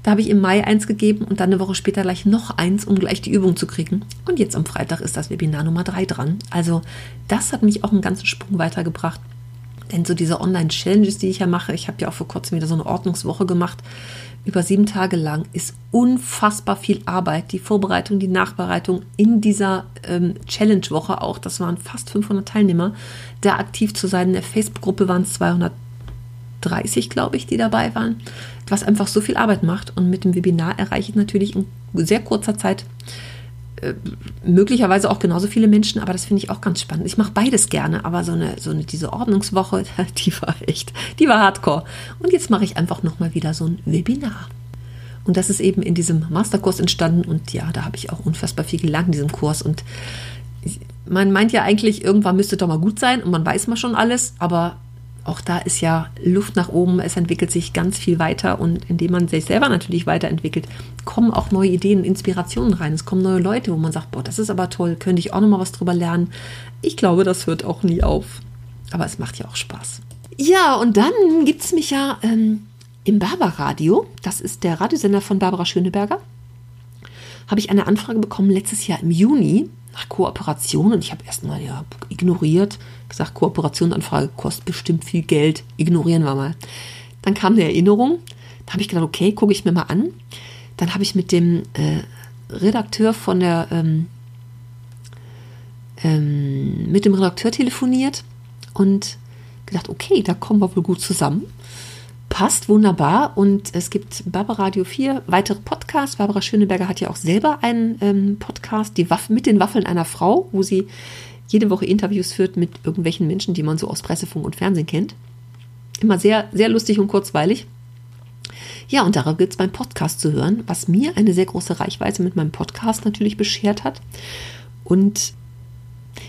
Da habe ich im Mai eins gegeben und dann eine Woche später gleich noch eins, um gleich die Übung zu kriegen. Und jetzt am Freitag ist das Webinar Nummer drei dran. Also das hat mich auch einen ganzen Sprung weitergebracht. Denn so diese Online-Challenges, die ich ja mache, ich habe ja auch vor kurzem wieder so eine Ordnungswoche gemacht, über sieben Tage lang, ist unfassbar viel Arbeit. Die Vorbereitung, die Nachbereitung in dieser ähm, Challenge-Woche auch, das waren fast 500 Teilnehmer, da aktiv zu sein. In der Facebook-Gruppe waren es 230, glaube ich, die dabei waren, was einfach so viel Arbeit macht. Und mit dem Webinar erreiche ich natürlich in sehr kurzer Zeit möglicherweise auch genauso viele Menschen, aber das finde ich auch ganz spannend. Ich mache beides gerne, aber so eine, so eine, diese Ordnungswoche, die war echt, die war hardcore. Und jetzt mache ich einfach nochmal wieder so ein Webinar. Und das ist eben in diesem Masterkurs entstanden und ja, da habe ich auch unfassbar viel gelernt in diesem Kurs und man meint ja eigentlich, irgendwann müsste doch mal gut sein und man weiß mal schon alles, aber auch da ist ja Luft nach oben, es entwickelt sich ganz viel weiter und indem man sich selber natürlich weiterentwickelt, kommen auch neue Ideen, Inspirationen rein. Es kommen neue Leute, wo man sagt, boah, das ist aber toll, könnte ich auch noch mal was drüber lernen. Ich glaube, das hört auch nie auf. Aber es macht ja auch Spaß. Ja, und dann gibt es mich ja ähm, im Barbaradio, das ist der Radiosender von Barbara Schöneberger, habe ich eine Anfrage bekommen letztes Jahr im Juni nach Kooperation und ich habe erstmal ja ignoriert, gesagt, Kooperationsanfrage kostet bestimmt viel Geld, ignorieren wir mal. Dann kam eine Erinnerung, da habe ich gedacht, okay, gucke ich mir mal an. Dann habe ich mit dem äh, Redakteur von der ähm, ähm, mit dem Redakteur telefoniert und gedacht, okay, da kommen wir wohl gut zusammen passt wunderbar und es gibt Barbara Radio 4 weitere Podcasts. Barbara Schöneberger hat ja auch selber einen ähm, Podcast, die Waff mit den Waffeln einer Frau, wo sie jede Woche Interviews führt mit irgendwelchen Menschen, die man so aus Pressefunk und Fernsehen kennt. Immer sehr, sehr lustig und kurzweilig. Ja, und darauf gibt es beim Podcast zu hören, was mir eine sehr große Reichweite mit meinem Podcast natürlich beschert hat. Und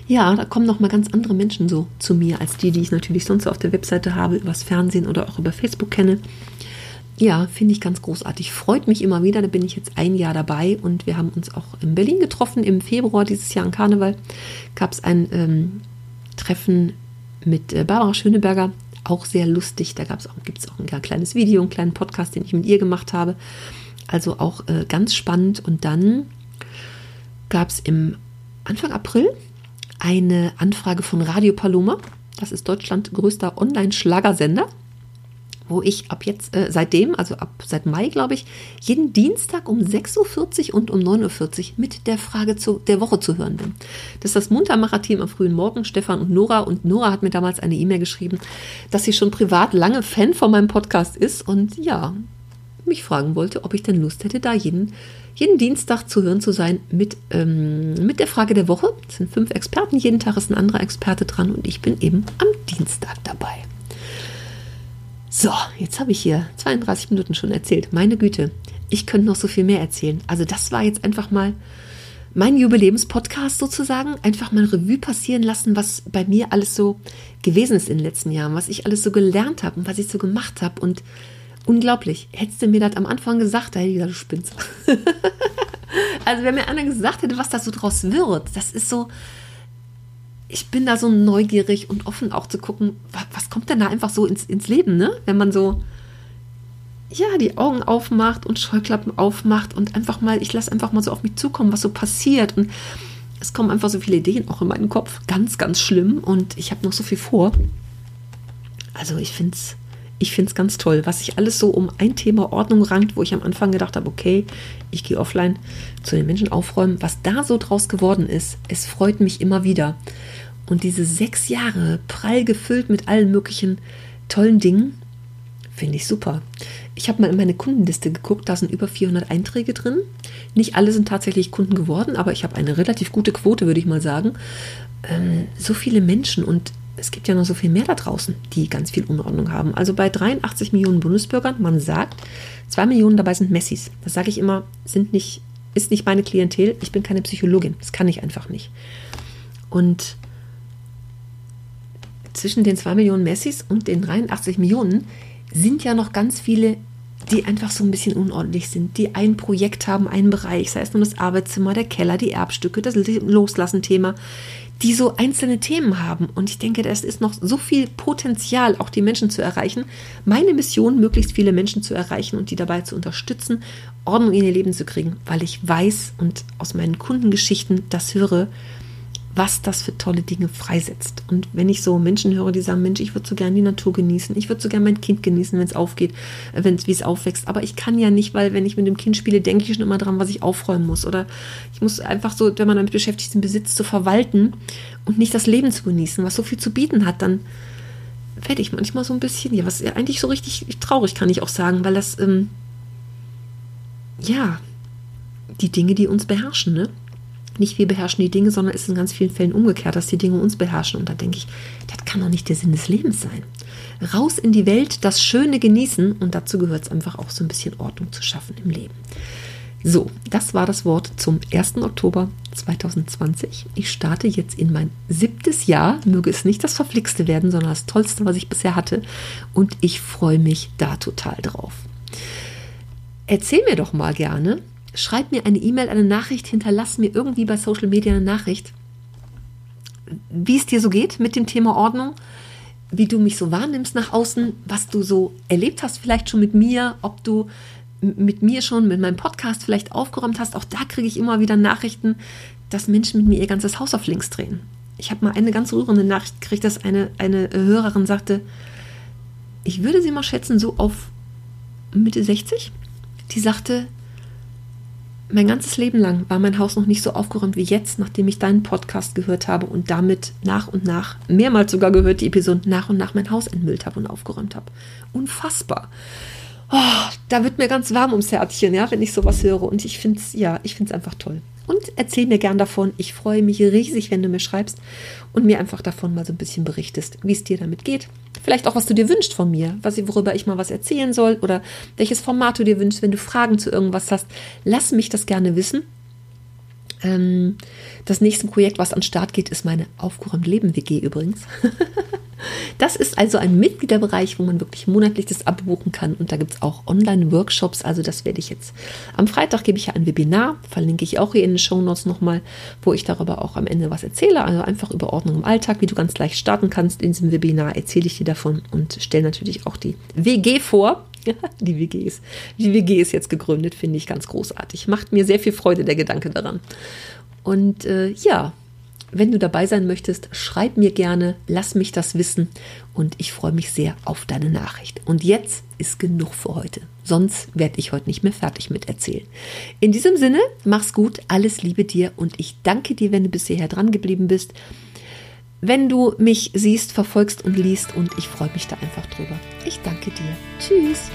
ja, da kommen noch mal ganz andere Menschen so zu mir, als die, die ich natürlich sonst auf der Webseite habe, übers Fernsehen oder auch über Facebook kenne. Ja, finde ich ganz großartig. Freut mich immer wieder. Da bin ich jetzt ein Jahr dabei und wir haben uns auch in Berlin getroffen. Im Februar dieses Jahr an Karneval gab es ein ähm, Treffen mit äh, Barbara Schöneberger. Auch sehr lustig. Da gibt es auch ein kleines Video, einen kleinen Podcast, den ich mit ihr gemacht habe. Also auch äh, ganz spannend. Und dann gab es im Anfang April eine Anfrage von Radio Paloma. Das ist Deutschland größter Online-Schlagersender wo ich ab jetzt, äh, seitdem, also ab seit Mai, glaube ich, jeden Dienstag um 6.40 Uhr und um 9.40 Uhr mit der Frage zu, der Woche zu hören bin. Das ist das Muntermacher-Team am frühen Morgen, Stefan und Nora. Und Nora hat mir damals eine E-Mail geschrieben, dass sie schon privat lange Fan von meinem Podcast ist und ja, mich fragen wollte, ob ich denn Lust hätte, da jeden, jeden Dienstag zu hören zu sein mit, ähm, mit der Frage der Woche. Es sind fünf Experten, jeden Tag ist ein anderer Experte dran und ich bin eben am Dienstag dabei. So, jetzt habe ich hier 32 Minuten schon erzählt. Meine Güte, ich könnte noch so viel mehr erzählen. Also das war jetzt einfach mal mein Jubiläumspodcast sozusagen. Einfach mal Revue passieren lassen, was bei mir alles so gewesen ist in den letzten Jahren, was ich alles so gelernt habe und was ich so gemacht habe. Und unglaublich, hättest du mir das am Anfang gesagt, da hätte ich gesagt, du spinnst. also wenn mir einer gesagt hätte, was da so draus wird, das ist so, ich bin da so neugierig und offen auch zu gucken, was, was kommt denn da einfach so ins, ins Leben, ne? Wenn man so, ja, die Augen aufmacht und Scheuklappen aufmacht und einfach mal, ich lasse einfach mal so auf mich zukommen, was so passiert. Und es kommen einfach so viele Ideen auch in meinen Kopf. Ganz, ganz schlimm. Und ich habe noch so viel vor. Also ich finde es ich finde es ganz toll, was sich alles so um ein Thema Ordnung rankt, wo ich am Anfang gedacht habe, okay, ich gehe offline zu den Menschen aufräumen, was da so draus geworden ist. Es freut mich immer wieder. Und diese sechs Jahre prall gefüllt mit allen möglichen tollen Dingen, finde ich super. Ich habe mal in meine Kundenliste geguckt, da sind über 400 Einträge drin. Nicht alle sind tatsächlich Kunden geworden, aber ich habe eine relativ gute Quote, würde ich mal sagen. Ähm, so viele Menschen und es gibt ja noch so viel mehr da draußen, die ganz viel Unordnung haben. Also bei 83 Millionen Bundesbürgern, man sagt, zwei Millionen dabei sind Messis. Das sage ich immer, sind nicht, ist nicht meine Klientel. Ich bin keine Psychologin. Das kann ich einfach nicht. Und zwischen den zwei Millionen Messis und den 83 Millionen sind ja noch ganz viele, die einfach so ein bisschen unordentlich sind, die ein Projekt haben, einen Bereich, sei es nun das Arbeitszimmer, der Keller, die Erbstücke, das Loslassen-Thema, die so einzelne Themen haben. Und ich denke, es ist noch so viel Potenzial, auch die Menschen zu erreichen. Meine Mission, möglichst viele Menschen zu erreichen und die dabei zu unterstützen, Ordnung in ihr Leben zu kriegen, weil ich weiß und aus meinen Kundengeschichten das höre, was das für tolle Dinge freisetzt. Und wenn ich so Menschen höre, die sagen, Mensch, ich würde so gerne die Natur genießen, ich würde so gerne mein Kind genießen, wenn es aufgeht, äh, wenn es wie es aufwächst, aber ich kann ja nicht, weil wenn ich mit dem Kind spiele, denke ich schon immer dran, was ich aufräumen muss. Oder ich muss einfach so, wenn man damit beschäftigt ist, den Besitz zu verwalten und nicht das Leben zu genießen, was so viel zu bieten hat, dann werde ich manchmal so ein bisschen, ja, was eigentlich so richtig traurig kann ich auch sagen, weil das, ähm, ja, die Dinge, die uns beherrschen, ne? Nicht wir beherrschen die Dinge, sondern es ist in ganz vielen Fällen umgekehrt, dass die Dinge uns beherrschen. Und da denke ich, das kann doch nicht der Sinn des Lebens sein. Raus in die Welt, das Schöne genießen und dazu gehört es einfach auch so ein bisschen Ordnung zu schaffen im Leben. So, das war das Wort zum 1. Oktober 2020. Ich starte jetzt in mein siebtes Jahr. Möge es nicht das verflixte werden, sondern das Tollste, was ich bisher hatte. Und ich freue mich da total drauf. Erzähl mir doch mal gerne, schreib mir eine E-Mail, eine Nachricht, hinterlass mir irgendwie bei Social Media eine Nachricht, wie es dir so geht mit dem Thema Ordnung, wie du mich so wahrnimmst nach außen, was du so erlebt hast, vielleicht schon mit mir, ob du mit mir schon, mit meinem Podcast vielleicht aufgeräumt hast. Auch da kriege ich immer wieder Nachrichten, dass Menschen mit mir ihr ganzes Haus auf links drehen. Ich habe mal eine ganz rührende Nachricht gekriegt, dass eine, eine Hörerin sagte, ich würde sie mal schätzen, so auf Mitte 60. Die sagte, mein ganzes Leben lang war mein Haus noch nicht so aufgeräumt wie jetzt, nachdem ich deinen Podcast gehört habe und damit nach und nach, mehrmals sogar gehört, die Episoden nach und nach mein Haus entmüllt habe und aufgeräumt habe. Unfassbar. Oh, da wird mir ganz warm ums Herzchen, ja, wenn ich sowas höre. Und ich finde es, ja, ich finde es einfach toll. Und erzähl mir gern davon. Ich freue mich riesig, wenn du mir schreibst und mir einfach davon mal so ein bisschen berichtest, wie es dir damit geht. Vielleicht auch, was du dir wünschst von mir, was, worüber ich mal was erzählen soll oder welches Format du dir wünschst, wenn du Fragen zu irgendwas hast. Lass mich das gerne wissen. Ähm, das nächste Projekt, was an Start geht, ist meine Aufgeräumt Leben WG übrigens. Das ist also ein Mitgliederbereich, wo man wirklich monatlich das abbuchen kann. Und da gibt es auch Online-Workshops. Also das werde ich jetzt. Am Freitag gebe ich ja ein Webinar, verlinke ich auch hier in den Show Notes nochmal, wo ich darüber auch am Ende was erzähle. Also einfach über Ordnung im Alltag, wie du ganz leicht starten kannst. In diesem Webinar erzähle ich dir davon und stelle natürlich auch die WG vor. die WG ist, die WG ist jetzt gegründet, finde ich ganz großartig. Macht mir sehr viel Freude der Gedanke daran. Und äh, ja, Wenn du dabei sein möchtest, schreib mir gerne, lass mich das wissen und ich freue mich sehr auf deine Nachricht. Und jetzt ist genug für heute. Sonst werde ich heute nicht mehr fertig mit erzählen. In diesem Sinne, mach's gut, alles Liebe dir und ich danke dir, wenn du bisher dran geblieben bist. Wenn du mich siehst, verfolgst und liest und ich freue mich da einfach drüber. Ich danke dir. Tschüss.